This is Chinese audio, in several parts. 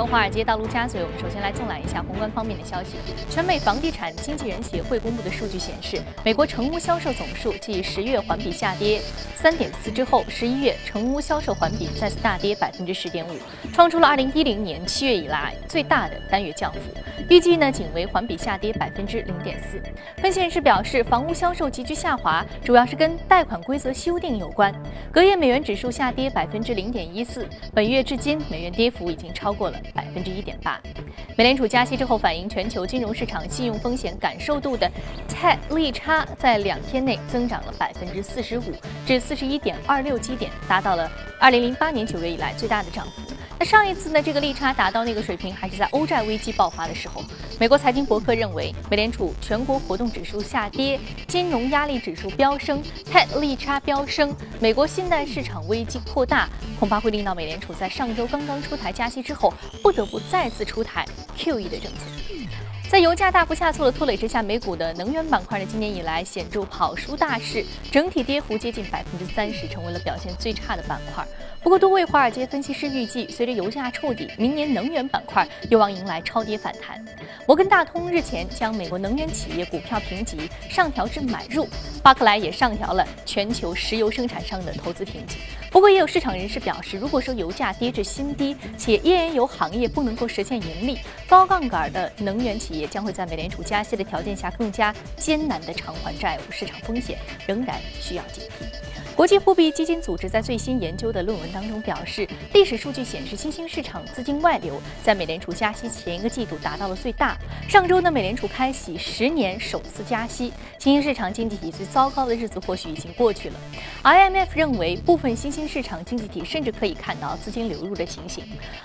从华尔街到陆家嘴，我们首先来纵览一下宏观方面的消息。全美房地产经纪人协会公布的数据显示，美国成屋销售总数继十月环比下跌三点四之后，十一月成屋销售环比再次大跌百分之十点五，创出了二零一零年七月以来最大的单月降幅。预计呢，仅为环比下跌百分之零点四。分析人士表示，房屋销售急剧下滑，主要是跟贷款规则修订有关。隔夜美元指数下跌百分之零点一四，本月至今美元跌幅已经超过了。百分之一点八。美联储加息之后，反映全球金融市场信用风险感受度的泰利差在两天内增长了百分之四十五，至四十一点二六基点，达到了二零零八年九月以来最大的涨幅。那上一次呢，这个利差达到那个水平，还是在欧债危机爆发的时候。美国财经博客认为，美联储全国活动指数下跌，金融压力指数飙升，TED 利差飙升，美国信贷市场危机扩大，恐怕会令到美联储在上周刚刚出台加息之后，不得不再次出台 QE 的政策。在油价大幅下挫的拖累之下，美股的能源板块呢，今年以来显著跑输大市，整体跌幅接近百分之三十，成为了表现最差的板块。不过，多位华尔街分析师预计，随着油价触底，明年能源板块有望迎来超跌反弹。摩根大通日前将美国能源企业股票评级上调至买入，巴克莱也上调了全球石油生产商的投资评级。不过，也有市场人士表示，如果说油价跌至新低，且页岩油行业不能够实现盈利，高杠杆的能源企业将会在美联储加息的条件下更加艰难地偿还债务，市场风险仍然需要警惕。国际货币基金组织在最新研究的论文当中表示，历史数据显示，新兴市场资金外流在美联储加息前一个季度达到了最大。上周呢，美联储开启十年首次加息，新兴市场经济体最糟糕的日子或许已经过去了。IMF 认为，部分新兴市场经济体甚至可以看到资金流入的情形。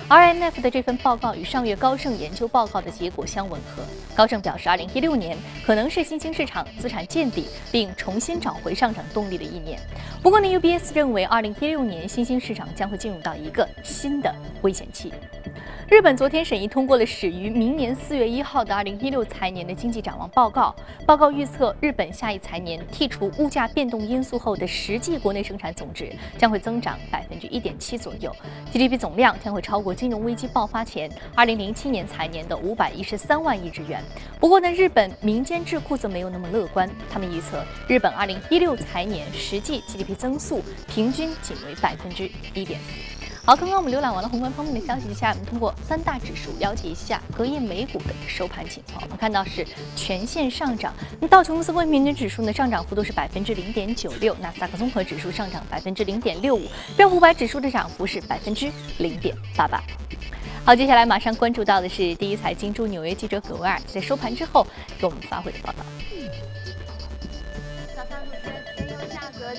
IMF 的这份报告与上月高盛研究报告的结果相吻合。高盛表示，2016年可能是新兴市场资产见底并重新找回上涨动力的一年。不过呢，UBS 认为，二零一六年新兴市场将会进入到一个新的危险期。日本昨天审议通过了始于明年四月一号的二零一六财年的经济展望报告。报告预测，日本下一财年剔除物价变动因素后的实际国内生产总值将会增长百分之一点七左右，GDP 总量将会超过金融危机爆发前二零零七年财年的五百一十三万亿日元。不过呢，日本民间智库则没有那么乐观，他们预测日本二零一六财年实际 GDP 增速平均仅为百分之一点四。好，刚刚我们浏览完了宏观方面的消息，接下来我们通过三大指数了解一下隔夜美股的收盘情况。我们看到是全线上涨，那道琼斯工业平均指数呢上涨幅度是百分之零点九六，纳斯达克综合指数上涨百分之零点六五，标普五百指数的涨幅是百分之零点八八。好，接下来马上关注到的是第一财经驻纽约记者葛维尔在收盘之后给我们发回的报道。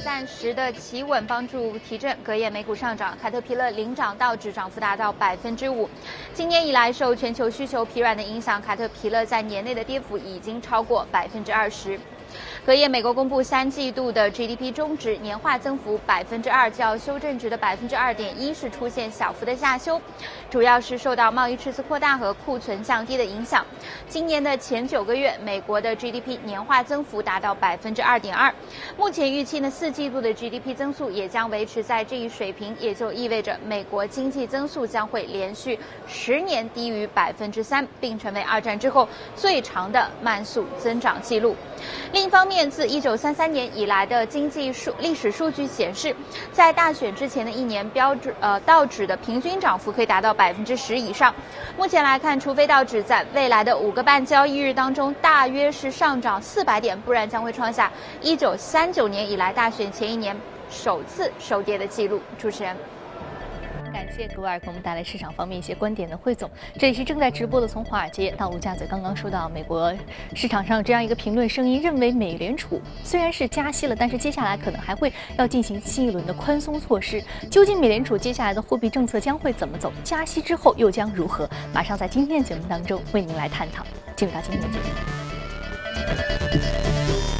暂时的企稳帮助提振，隔夜美股上涨，凯特皮勒领涨，道指涨幅达到百分之五。今年以来受全球需求疲软的影响，凯特皮勒在年内的跌幅已经超过百分之二十。隔夜，美国公布三季度的 GDP 中值年化增幅百分之二，较修正值的百分之二点一是出现小幅的下修，主要是受到贸易赤字扩大和库存降低的影响。今年的前九个月，美国的 GDP 年化增幅达到百分之二点二。目前预期呢，四季度的 GDP 增速也将维持在这一水平，也就意味着美国经济增速将会连续十年低于百分之三，并成为二战之后最长的慢速增长记录。另一方面，自1933年以来的经济数历史数据显示，在大选之前的一年，标准呃道指的平均涨幅可以达到百分之十以上。目前来看，除非道指在未来的五个半交易日当中大约是上涨四百点，不然将会创下一九三九年以来大选前一年首次收跌的记录。主持人。感谢格尔给我们带来市场方面一些观点的汇总。这里是正在直播的，从华尔街到陆家嘴。刚刚说到美国市场上这样一个评论声音，认为美联储虽然是加息了，但是接下来可能还会要进行新一轮的宽松措施。究竟美联储接下来的货币政策将会怎么走？加息之后又将如何？马上在今天的节目当中为您来探讨。进入到今天的节目。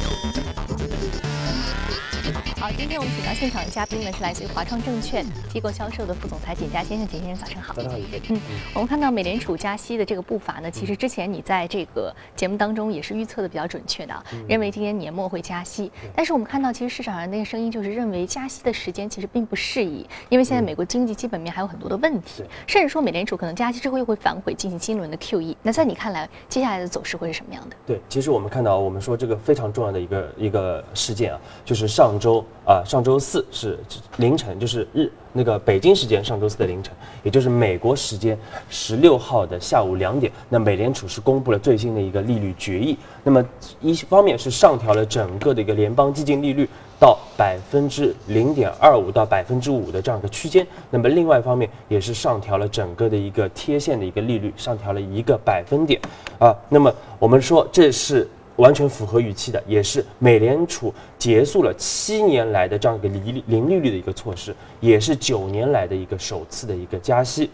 好，今天我们请到现场的嘉宾呢是来自于华创证券机构销售的副总裁简佳先生，简先生早上好。早上好，嗯，我们看到美联储加息的这个步伐呢，其实之前你在这个节目当中也是预测的比较准确的，认为今年年末会加息。但是我们看到，其实市场上那个声音就是认为加息的时间其实并不适宜，因为现在美国经济基本面还有很多的问题，甚至说美联储可能加息之后又会反悔进行新一轮的 QE。那在你看来，接下来的走势会是什么样的？对，其实我们看到，我们说这个非常重要的一个一个事件啊，就是上周啊，上周四是凌晨，就是日那个北京时间上周四的凌晨，也就是美国时间十六号的下午两点，那美联储是公布了最新的一个利率决议。那么一方面是上调了整个的一个联邦基金利率到百分之零点二五到百分之五的这样一个区间，那么另外一方面也是上调了整个的一个贴现的一个利率，上调了一个百分点啊。那么我们说这是。完全符合预期的，也是美联储结束了七年来的这样一个零零利率的一个措施，也是九年来的一个首次的一个加息。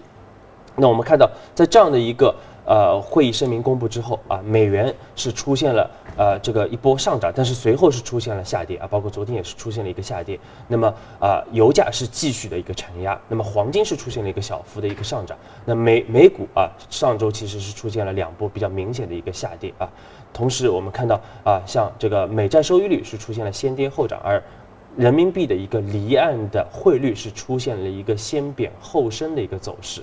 那我们看到，在这样的一个呃会议声明公布之后啊，美元是出现了呃这个一波上涨，但是随后是出现了下跌啊，包括昨天也是出现了一个下跌。那么啊，油价是继续的一个承压，那么黄金是出现了一个小幅的一个上涨。那美美股啊，上周其实是出现了两波比较明显的一个下跌啊。同时，我们看到啊，像这个美债收益率是出现了先跌后涨，而人民币的一个离岸的汇率是出现了一个先贬后升的一个走势。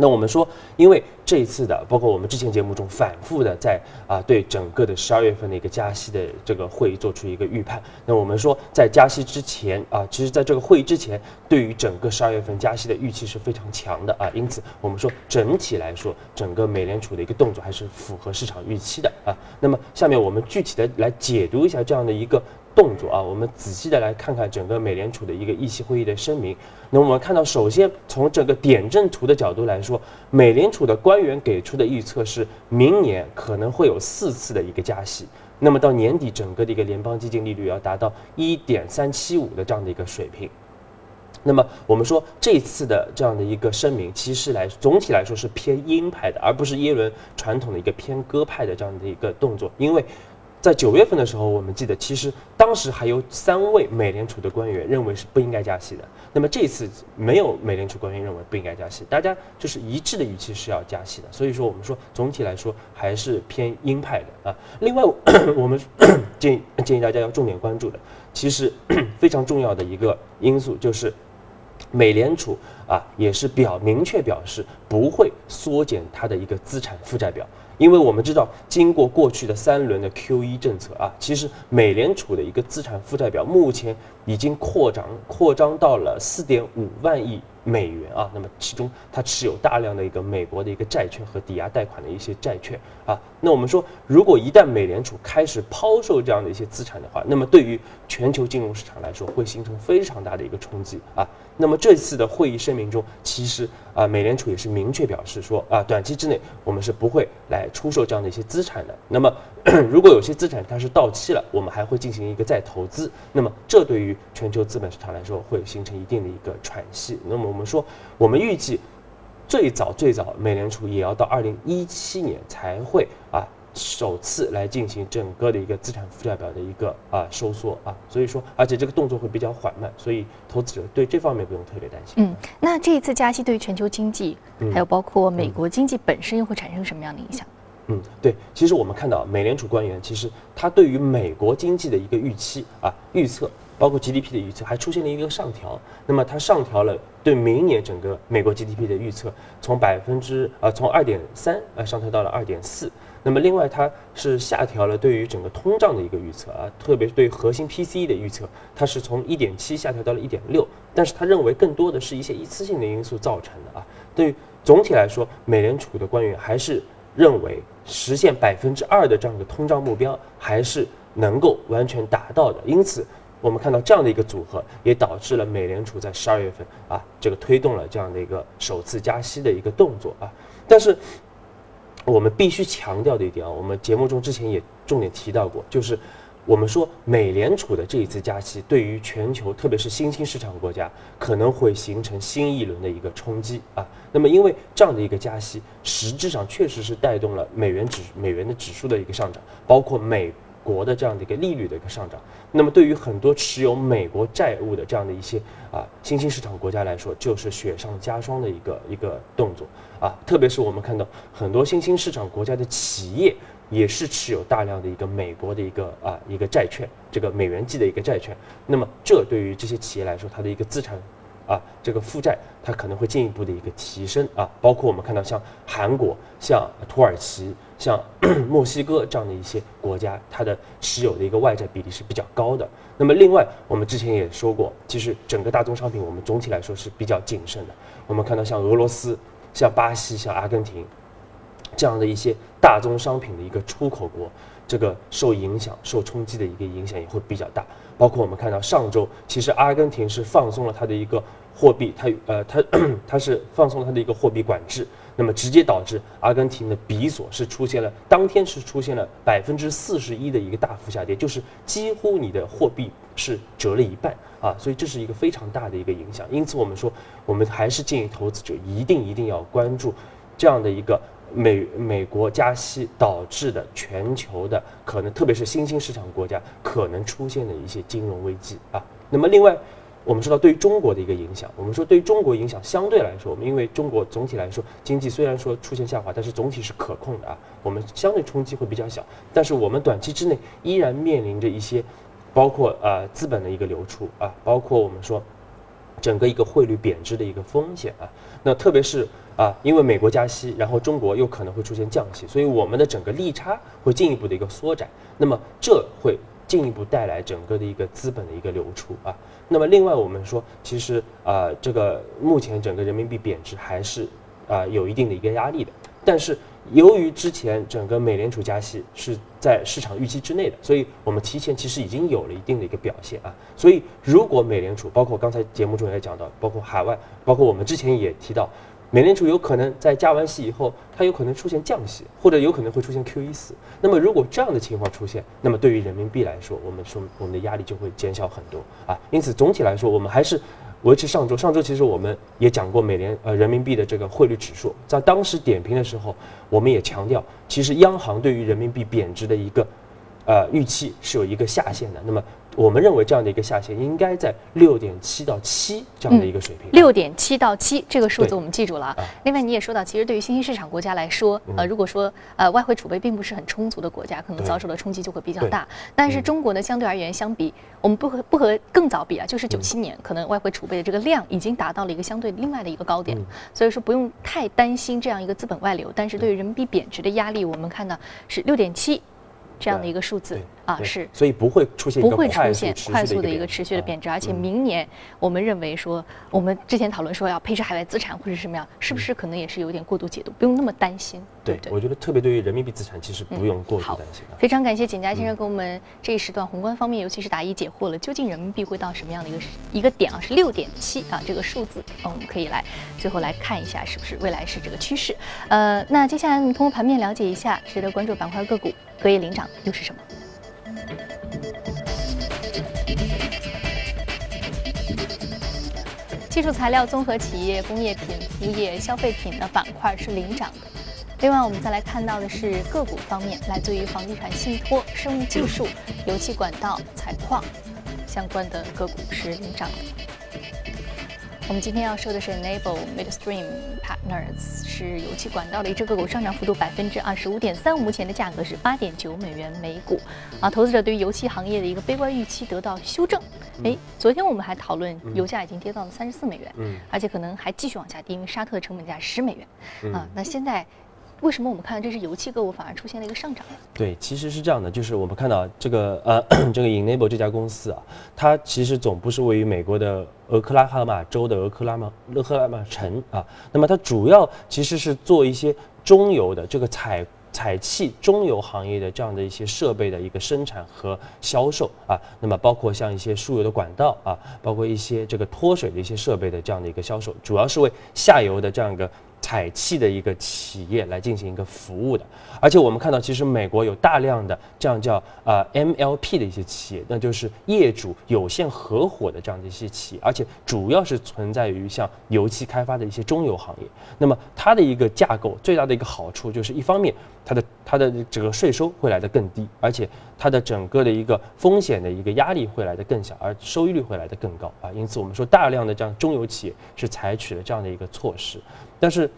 那我们说，因为这一次的，包括我们之前节目中反复的在啊对整个的十二月份的一个加息的这个会议做出一个预判。那我们说，在加息之前啊，其实在这个会议之前，对于整个十二月份加息的预期是非常强的啊。因此，我们说整体来说，整个美联储的一个动作还是符合市场预期的啊。那么，下面我们具体的来解读一下这样的一个。动作啊，我们仔细的来看看整个美联储的一个议息会议的声明。那我们看到，首先从整个点阵图的角度来说，美联储的官员给出的预测是明年可能会有四次的一个加息。那么到年底，整个的一个联邦基金利率要达到一点三七五的这样的一个水平。那么我们说这次的这样的一个声明，其实来总体来说是偏鹰派的，而不是耶伦传统的一个偏鸽派的这样的一个动作，因为。在九月份的时候，我们记得其实当时还有三位美联储的官员认为是不应该加息的。那么这次没有美联储官员认为不应该加息，大家就是一致的语气是要加息的。所以说，我们说总体来说还是偏鹰派的啊。另外，我们 建议建议大家要重点关注的，其实 非常重要的一个因素就是美联储啊也是表明确表示不会缩减它的一个资产负债表。因为我们知道，经过过去的三轮的 QE 政策啊，其实美联储的一个资产负债表目前已经扩张扩张到了四点五万亿。美元啊，那么其中它持有大量的一个美国的一个债券和抵押贷款的一些债券啊，那我们说，如果一旦美联储开始抛售这样的一些资产的话，那么对于全球金融市场来说，会形成非常大的一个冲击啊。那么这次的会议声明中，其实啊，美联储也是明确表示说啊，短期之内我们是不会来出售这样的一些资产的。那么 如果有些资产它是到期了，我们还会进行一个再投资。那么这对于全球资本市场来说，会形成一定的一个喘息。那么我们说，我们预计最早最早，美联储也要到二零一七年才会啊首次来进行整个的一个资产负债表的一个啊收缩啊。所以说，而且这个动作会比较缓慢，所以投资者对这方面不用特别担心。嗯，那这一次加息对于全球经济，还有包括美国经济本身，又会产生什么样的影响？嗯，对，其实我们看到美联储官员其实他对于美国经济的一个预期啊预测，包括 GDP 的预测，还出现了一个上调。那么它上调了对明年整个美国 GDP 的预测，从百分之啊从二点三啊上调到了二点四。那么另外它是下调了对于整个通胀的一个预测啊，特别是对核心 PCE 的预测，它是从一点七下调到了一点六。但是他认为更多的是一些一次性的因素造成的啊。对于总体来说，美联储的官员还是。认为实现百分之二的这样的通胀目标还是能够完全达到的，因此我们看到这样的一个组合，也导致了美联储在十二月份啊，这个推动了这样的一个首次加息的一个动作啊。但是我们必须强调的一点啊，我们节目中之前也重点提到过，就是。我们说，美联储的这一次加息，对于全球，特别是新兴市场国家，可能会形成新一轮的一个冲击啊。那么，因为这样的一个加息，实质上确实是带动了美元指美元的指数的一个上涨，包括美。国的这样的一个利率的一个上涨。那么对于很多持有美国债务的这样的一些啊新兴市场国家来说，就是雪上加霜的一个一个动作啊。特别是我们看到很多新兴市场国家的企业也是持有大量的一个美国的一个啊一个债券，这个美元计的一个债券。那么这对于这些企业来说，它的一个资产。啊，这个负债它可能会进一步的一个提升啊，包括我们看到像韩国、像土耳其、像 墨西哥这样的一些国家，它的持有的一个外债比例是比较高的。那么另外，我们之前也说过，其实整个大宗商品我们总体来说是比较谨慎的。我们看到像俄罗斯、像巴西、像阿根廷这样的一些大宗商品的一个出口国，这个受影响、受冲击的一个影响也会比较大。包括我们看到上周，其实阿根廷是放松了它的一个。货币，它呃，它 它是放松了它的一个货币管制，那么直接导致阿根廷的比索是出现了当天是出现了百分之四十一的一个大幅下跌，就是几乎你的货币是折了一半啊，所以这是一个非常大的一个影响。因此，我们说，我们还是建议投资者一定一定要关注这样的一个美美国加息导致的全球的可能，特别是新兴市场国家可能出现的一些金融危机啊。那么另外。我们说到对于中国的一个影响，我们说对于中国影响相对来说，我们因为中国总体来说经济虽然说出现下滑，但是总体是可控的啊，我们相对冲击会比较小。但是我们短期之内依然面临着一些，包括啊资本的一个流出啊，包括我们说整个一个汇率贬值的一个风险啊。那特别是啊，因为美国加息，然后中国又可能会出现降息，所以我们的整个利差会进一步的一个缩窄。那么这会进一步带来整个的一个资本的一个流出啊。那么另外我们说，其实啊，这个目前整个人民币贬值还是啊有一定的一个压力的。但是由于之前整个美联储加息是在市场预期之内的，所以我们提前其实已经有了一定的一个表现啊。所以如果美联储，包括刚才节目中也讲到，包括海外，包括我们之前也提到。美联储有可能在加完息以后，它有可能出现降息，或者有可能会出现 QE 四。那么如果这样的情况出现，那么对于人民币来说，我们说我们的压力就会减小很多啊。因此总体来说，我们还是维持上周。上周其实我们也讲过美联呃人民币的这个汇率指数，在当时点评的时候，我们也强调，其实央行对于人民币贬值的一个呃预期是有一个下限的。那么我们认为这样的一个下限应该在六点七到七这样的一个水平。六点七到七这个数字我们记住了。另外你也说到，其实对于新兴市场国家来说，呃，如果说呃外汇储备并不是很充足的国家，可能遭受的冲击就会比较大。但是中国呢，相对而言，相比我们不和不和更早比啊，就是九七年，可能外汇储备的这个量已经达到了一个相对另外的一个高点，所以说不用太担心这样一个资本外流。但是对于人民币贬值的压力，我们看到是六点七。这样的一个数字啊，是，所以不会出现不会出现快速的一个持续的贬值，而且明年我们认为说，我们之前讨论说要配置海外资产或者什么样，是不是可能也是有点过度解读，不用那么担心，对对？我觉得特别对于人民币资产，其实不用过度担心。非常感谢简佳先生给我们这一时段宏观方面，尤其是答疑解惑了，究竟人民币会到什么样的一个一个点啊？是六点七啊，这个数字，嗯，我们可以来最后来看一下，是不是未来是这个趋势？呃，那接下来我们通过盘面了解一下值得关注板块个股。隔夜领涨又是什么？技术材料、综合企业、工业品、服务业、消费品的板块是领涨的。另外，我们再来看到的是个股方面，来自于房地产信托、生物技术、油气管道、采矿相关的个股是领涨的。我们今天要说的是 Enable Midstream Partners，是油气管道的一只个股，上涨幅度百分之二十五点三五，目前的价格是八点九美元每股。啊，投资者对于油气行业的一个悲观预期得到修正。哎，昨天我们还讨论油价已经跌到了三十四美元，嗯，而且可能还继续往下跌，因为沙特的成本价十美元。啊，那现在。为什么我们看到这是油气个股反而出现了一个上涨？对，其实是这样的，就是我们看到这个呃，这个 Enable 这家公司啊，它其实总部是位于美国的俄克拉荷马州的俄克拉马勒克拉马城啊。那么它主要其实是做一些中油的这个采采气中油行业的这样的一些设备的一个生产和销售啊。那么包括像一些输油的管道啊，包括一些这个脱水的一些设备的这样的一个销售，主要是为下游的这样一个。采气的一个企业来进行一个服务的。而且我们看到，其实美国有大量的这样叫呃 MLP 的一些企业，那就是业主有限合伙的这样的一些企业，而且主要是存在于像油气开发的一些中游行业。那么它的一个架构最大的一个好处就是，一方面它的它的这个税收会来得更低，而且它的整个的一个风险的一个压力会来得更小，而收益率会来得更高啊。因此我们说大量的这样中游企业是采取了这样的一个措施，但是。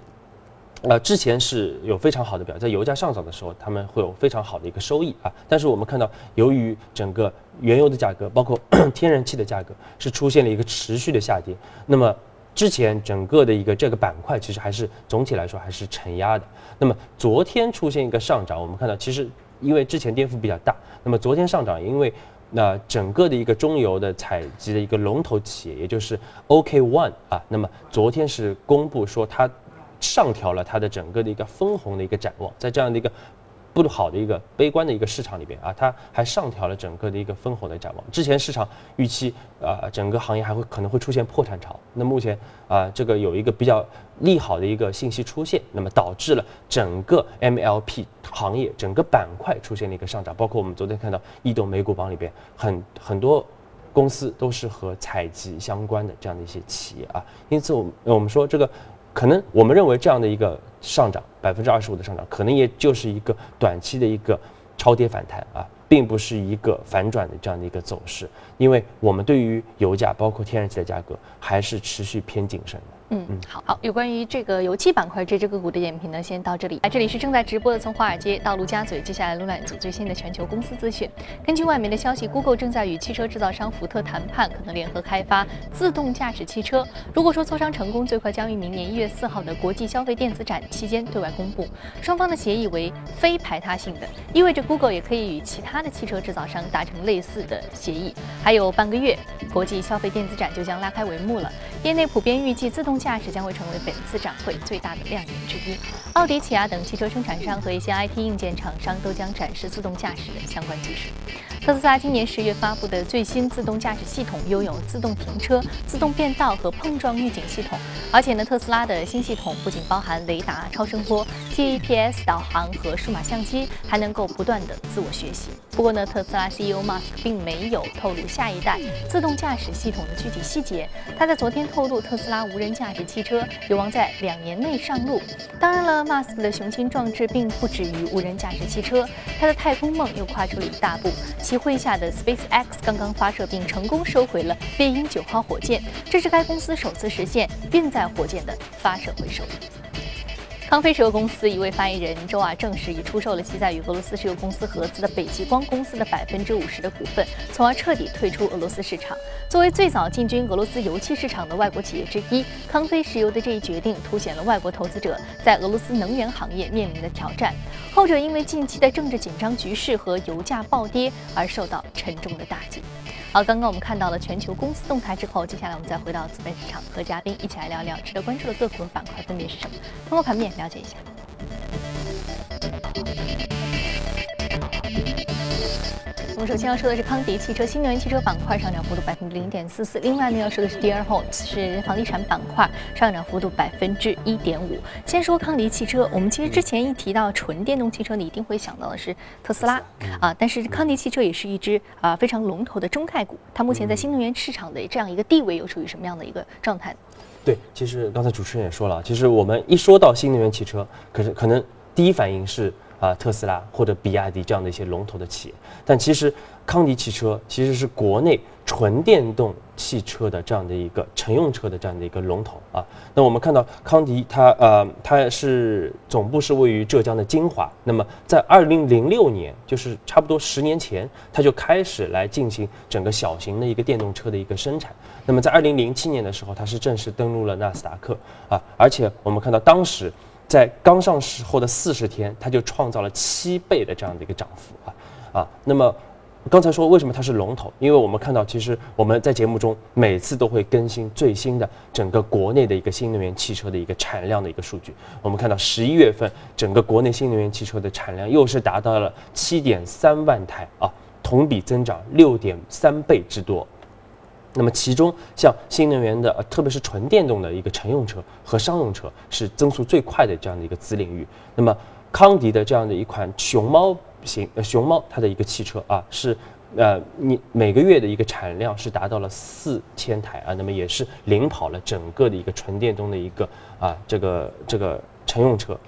呃，之前是有非常好的表，在油价上涨的时候，他们会有非常好的一个收益啊。但是我们看到，由于整个原油的价格，包括 天然气的价格，是出现了一个持续的下跌。那么之前整个的一个这个板块，其实还是总体来说还是承压的。那么昨天出现一个上涨，我们看到其实因为之前跌幅比较大，那么昨天上涨，因为那整个的一个中油的采集的一个龙头企业，也就是 OK One 啊，那么昨天是公布说它。上调了它的整个的一个分红的一个展望，在这样的一个不好的一个悲观的一个市场里边啊，它还上调了整个的一个分红的展望。之前市场预期啊，整个行业还会可能会出现破产潮，那目前啊，这个有一个比较利好的一个信息出现，那么导致了整个 MLP 行业整个板块出现了一个上涨，包括我们昨天看到异动美股榜里边很很多公司都是和采集相关的这样的一些企业啊，因此我们我们说这个。可能我们认为这样的一个上涨百分之二十五的上涨，可能也就是一个短期的一个超跌反弹啊，并不是一个反转的这样的一个走势，因为我们对于油价包括天然气的价格还是持续偏谨慎的。嗯嗯，好好，有关于这个油气板块这只个股的点评呢，先到这里。来，这里是正在直播的，从华尔街到陆家嘴，接下来浏览组最新的全球公司资讯。根据外媒的消息，Google 正在与汽车制造商福特谈判，可能联合开发自动驾驶汽车。如果说磋商成功，最快将于明年一月四号的国际消费电子展期间对外公布。双方的协议为非排他性的，意味着 Google 也可以与其他的汽车制造商达成类似的协议。还有半个月，国际消费电子展就将拉开帷幕了。业内普遍预计自动驾驶将会成为本次展会最大的亮点之一。奥迪、起亚等汽车生产商和一些 IT 硬件厂商都将展示自动驾驶的相关技术。特斯拉今年十月发布的最新自动驾驶系统拥有自动停车、自动变道和碰撞预警系统，而且呢，特斯拉的新系统不仅包含雷达、超声波、GPS 导航和数码相机，还能够不断的自我学习。不过呢，特斯拉 CEO Musk 并没有透露下一代自动驾驶系统的具体细节。他在昨天透露，特斯拉无人驾价值汽车有望在两年内上路。当然了，Musk 的雄心壮志并不止于无人驾驶汽车，他的太空梦又跨出了一大步。其麾下的 SpaceX 刚刚发射并成功收回了猎鹰九号火箭，这是该公司首次实现运载火箭的发射回收。康菲石油公司一位发言人周二证实，已出售了其在与俄罗斯石油公司合资的北极光公司的百分之五十的股份，从而彻底退出俄罗斯市场。作为最早进军俄罗斯油气市场的外国企业之一，康菲石油的这一决定凸显了外国投资者在俄罗斯能源行业面临的挑战。后者因为近期的政治紧张局势和油价暴跌而受到沉重的打击。好，刚刚我们看到了全球公司动态之后，接下来我们再回到资本市场，和嘉宾一起来聊聊值得关注的个股板块分别是什么。通过盘面了解一下。我们首先要说的是康迪汽车新能源汽车板块上涨幅度百分之零点四四，另外呢要说的是 D R Holds 是房地产板块上涨幅度百分之一点五。先说康迪汽车，我们其实之前一提到纯电动汽车，你一定会想到的是特斯拉啊，但是康迪汽车也是一只啊非常龙头的中概股，它目前在新能源市场的这样一个地位又处于什么样的一个状态？对，其实刚才主持人也说了，其实我们一说到新能源汽车，可是可能第一反应是。啊，特斯拉或者比亚迪这样的一些龙头的企业，但其实康迪汽车其实是国内纯电动汽车的这样的一个乘用车的这样的一个龙头啊。那我们看到康迪它呃它是总部是位于浙江的金华，那么在二零零六年，就是差不多十年前，它就开始来进行整个小型的一个电动车的一个生产。那么在二零零七年的时候，它是正式登陆了纳斯达克啊，而且我们看到当时。在刚上市后的四十天，它就创造了七倍的这样的一个涨幅啊啊！那么刚才说为什么它是龙头？因为我们看到，其实我们在节目中每次都会更新最新的整个国内的一个新能源汽车的一个产量的一个数据。我们看到十一月份整个国内新能源汽车的产量又是达到了七点三万台啊，同比增长六点三倍之多。那么其中像新能源的，呃特别是纯电动的一个乘用车和商用车是增速最快的这样的一个子领域。那么康迪的这样的一款熊猫型呃熊猫它的一个汽车啊是。呃，你每个月的一个产量是达到了四千台啊，那么也是领跑了整个的一个纯电动的一个啊这个这个乘用车。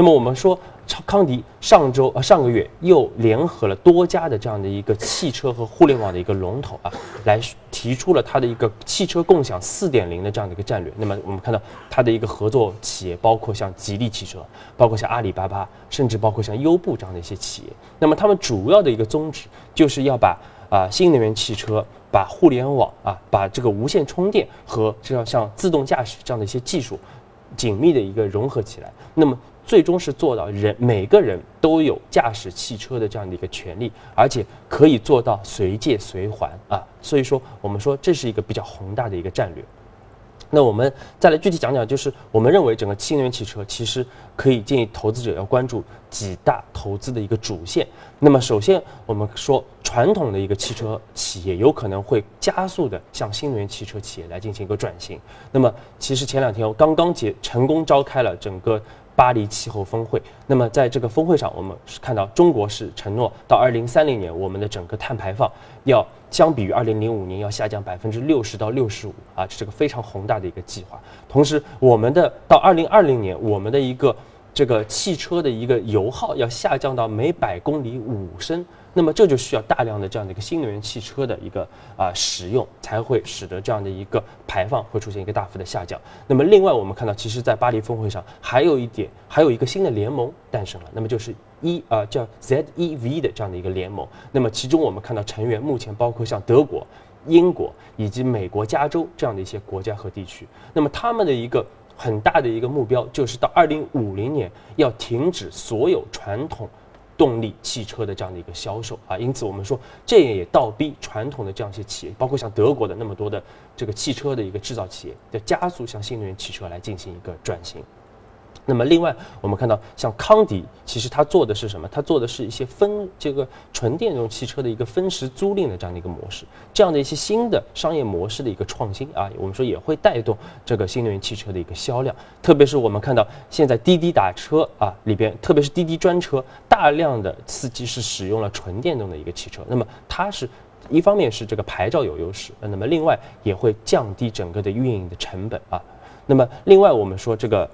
那么我们说，超康迪上周呃上个月又联合了多家的这样的一个汽车和互联网的一个龙头啊，来提出了它的一个汽车共享四点零的这样的一个战略。那么我们看到它的一个合作企业包括像吉利汽车，包括像阿里巴巴，甚至包括像优步这样的一些企业。那么他们主要的一个宗旨就是要把啊新能源汽车、把互联网啊、把这个无线充电和这样像自动驾驶这样的一些技术紧密的一个融合起来。那么最终是做到人每个人都有驾驶汽车的这样的一个权利，而且可以做到随借随还啊。所以说，我们说这是一个比较宏大的一个战略。那我们再来具体讲讲，就是我们认为整个新能源汽车其实可以建议投资者要关注几大投资的一个主线。那么首先我们说传统的一个汽车企业有可能会加速的向新能源汽车企业来进行一个转型。那么其实前两天我刚刚结成功召开了整个。巴黎气候峰会，那么在这个峰会上，我们是看到中国是承诺到二零三零年，我们的整个碳排放要相比于二零零五年要下降百分之六十到六十五啊，这是个非常宏大的一个计划。同时，我们的到二零二零年，我们的一个这个汽车的一个油耗要下降到每百公里五升。那么这就需要大量的这样的一个新能源汽车的一个啊使用，才会使得这样的一个排放会出现一个大幅的下降。那么另外我们看到，其实，在巴黎峰会上还有一点，还有一个新的联盟诞生了，那么就是一啊叫 ZEV 的这样的一个联盟。那么其中我们看到成员目前包括像德国、英国以及美国加州这样的一些国家和地区。那么他们的一个很大的一个目标就是到二零五零年要停止所有传统。动力汽车的这样的一个销售啊，因此我们说这也倒逼传统的这样一些企业，包括像德国的那么多的这个汽车的一个制造企业，的加速向新能源汽车来进行一个转型。那么，另外我们看到，像康迪，其实它做的是什么？它做的是一些分这个纯电动汽车的一个分时租赁的这样的一个模式，这样的一些新的商业模式的一个创新啊，我们说也会带动这个新能源汽车的一个销量。特别是我们看到现在滴滴打车啊里边，特别是滴滴专车，大量的司机是使用了纯电动的一个汽车。那么它是一方面是这个牌照有优势，那么另外也会降低整个的运营的成本啊。那么另外我们说这个。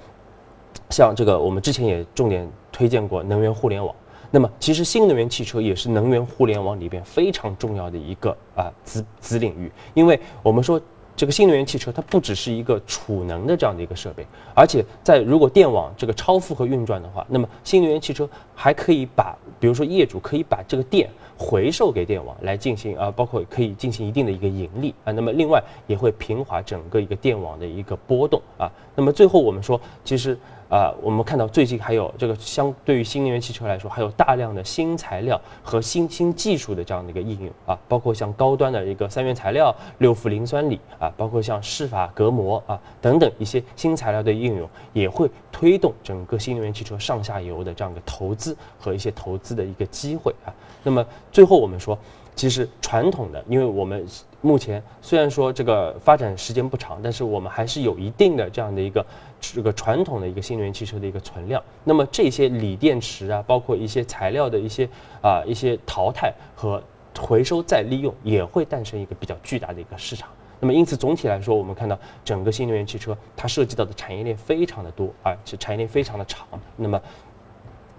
像这个，我们之前也重点推荐过能源互联网。那么，其实新能源汽车也是能源互联网里边非常重要的一个啊子子领域。因为我们说，这个新能源汽车它不只是一个储能的这样的一个设备，而且在如果电网这个超负荷运转的话，那么新能源汽车还可以把，比如说业主可以把这个电回授给电网来进行啊，包括可以进行一定的一个盈利啊。那么另外也会平滑整个一个电网的一个波动啊。那么最后我们说，其实。啊，我们看到最近还有这个相对于新能源汽车来说，还有大量的新材料和新新技术的这样的一个应用啊，包括像高端的一个三元材料、六氟磷酸锂啊，包括像施法隔膜啊等等一些新材料的应用，也会推动整个新能源汽车上下游的这样一个投资和一些投资的一个机会啊。那么最后我们说。其实传统的，因为我们目前虽然说这个发展时间不长，但是我们还是有一定的这样的一个这个传统的一个新能源汽车的一个存量。那么这些锂电池啊，包括一些材料的一些啊一些淘汰和回收再利用，也会诞生一个比较巨大的一个市场。那么因此总体来说，我们看到整个新能源汽车它涉及到的产业链非常的多，而且产业链非常的长。那么。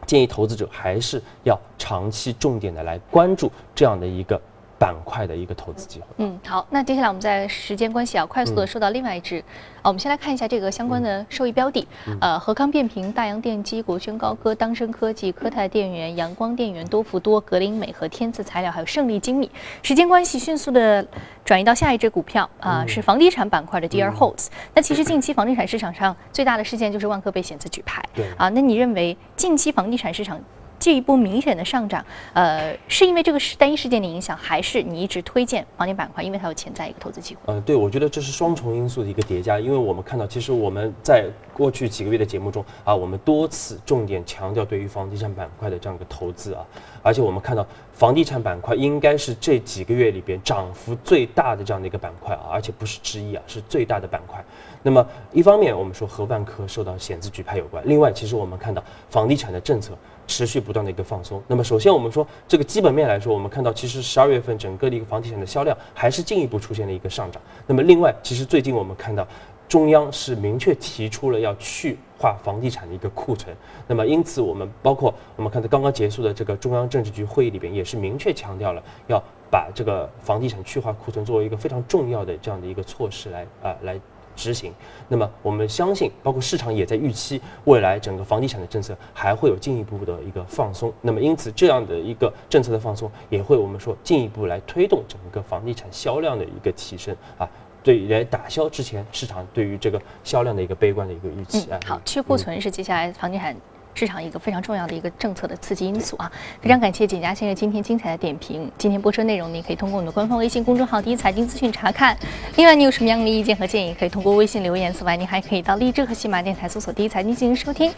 建议投资者还是要长期重点的来关注这样的一个。板块的一个投资机会。嗯，好，那接下来我们在时间关系啊，快速的说到另外一支啊，我们先来看一下这个相关的受益标的，呃，和康变频、大洋电机、国轩高科、当升科技、科泰电源、阳光电源、多福多、格林美和天赐材料，还有胜利精密。时间关系，迅速的转移到下一只股票啊，是房地产板块的 Dear Holds。那其实近期房地产市场上最大的事件就是万科被险资举牌。对啊，那你认为近期房地产市场？进一步明显的上涨，呃，是因为这个是单一事件的影响，还是你一直推荐房地产板块，因为它有潜在一个投资机会？嗯，对，我觉得这是双重因素的一个叠加，因为我们看到，其实我们在过去几个月的节目中啊，我们多次重点强调对于房地产板块的这样一个投资啊，而且我们看到房地产板块应该是这几个月里边涨幅最大的这样的一个板块啊，而且不是之一啊，是最大的板块。那么一方面我们说和万科受到险资举牌有关，另外其实我们看到房地产的政策持续不断的一个放松。那么首先我们说这个基本面来说，我们看到其实十二月份整个的一个房地产的销量还是进一步出现了一个上涨。那么另外其实最近我们看到。中央是明确提出了要去化房地产的一个库存，那么因此我们包括我们看到刚刚结束的这个中央政治局会议里边，也是明确强调了要把这个房地产去化库存作为一个非常重要的这样的一个措施来啊来执行。那么我们相信，包括市场也在预期未来整个房地产的政策还会有进一步的一个放松。那么因此这样的一个政策的放松，也会我们说进一步来推动整个房地产销量的一个提升啊。对，来打消之前市场对于这个销量的一个悲观的一个预期啊。好，去库存是接下来房地产市场一个非常重要的一个政策的刺激因素啊。非常感谢简佳先生今天精彩的点评。今天播出内容您可以通过我们的官方微信公众号“第一财经资讯”查看。另外，你有什么样的意见和建议，可以通过微信留言。此外，您还可以到荔枝和喜马电台搜索“第一财经”进行收听。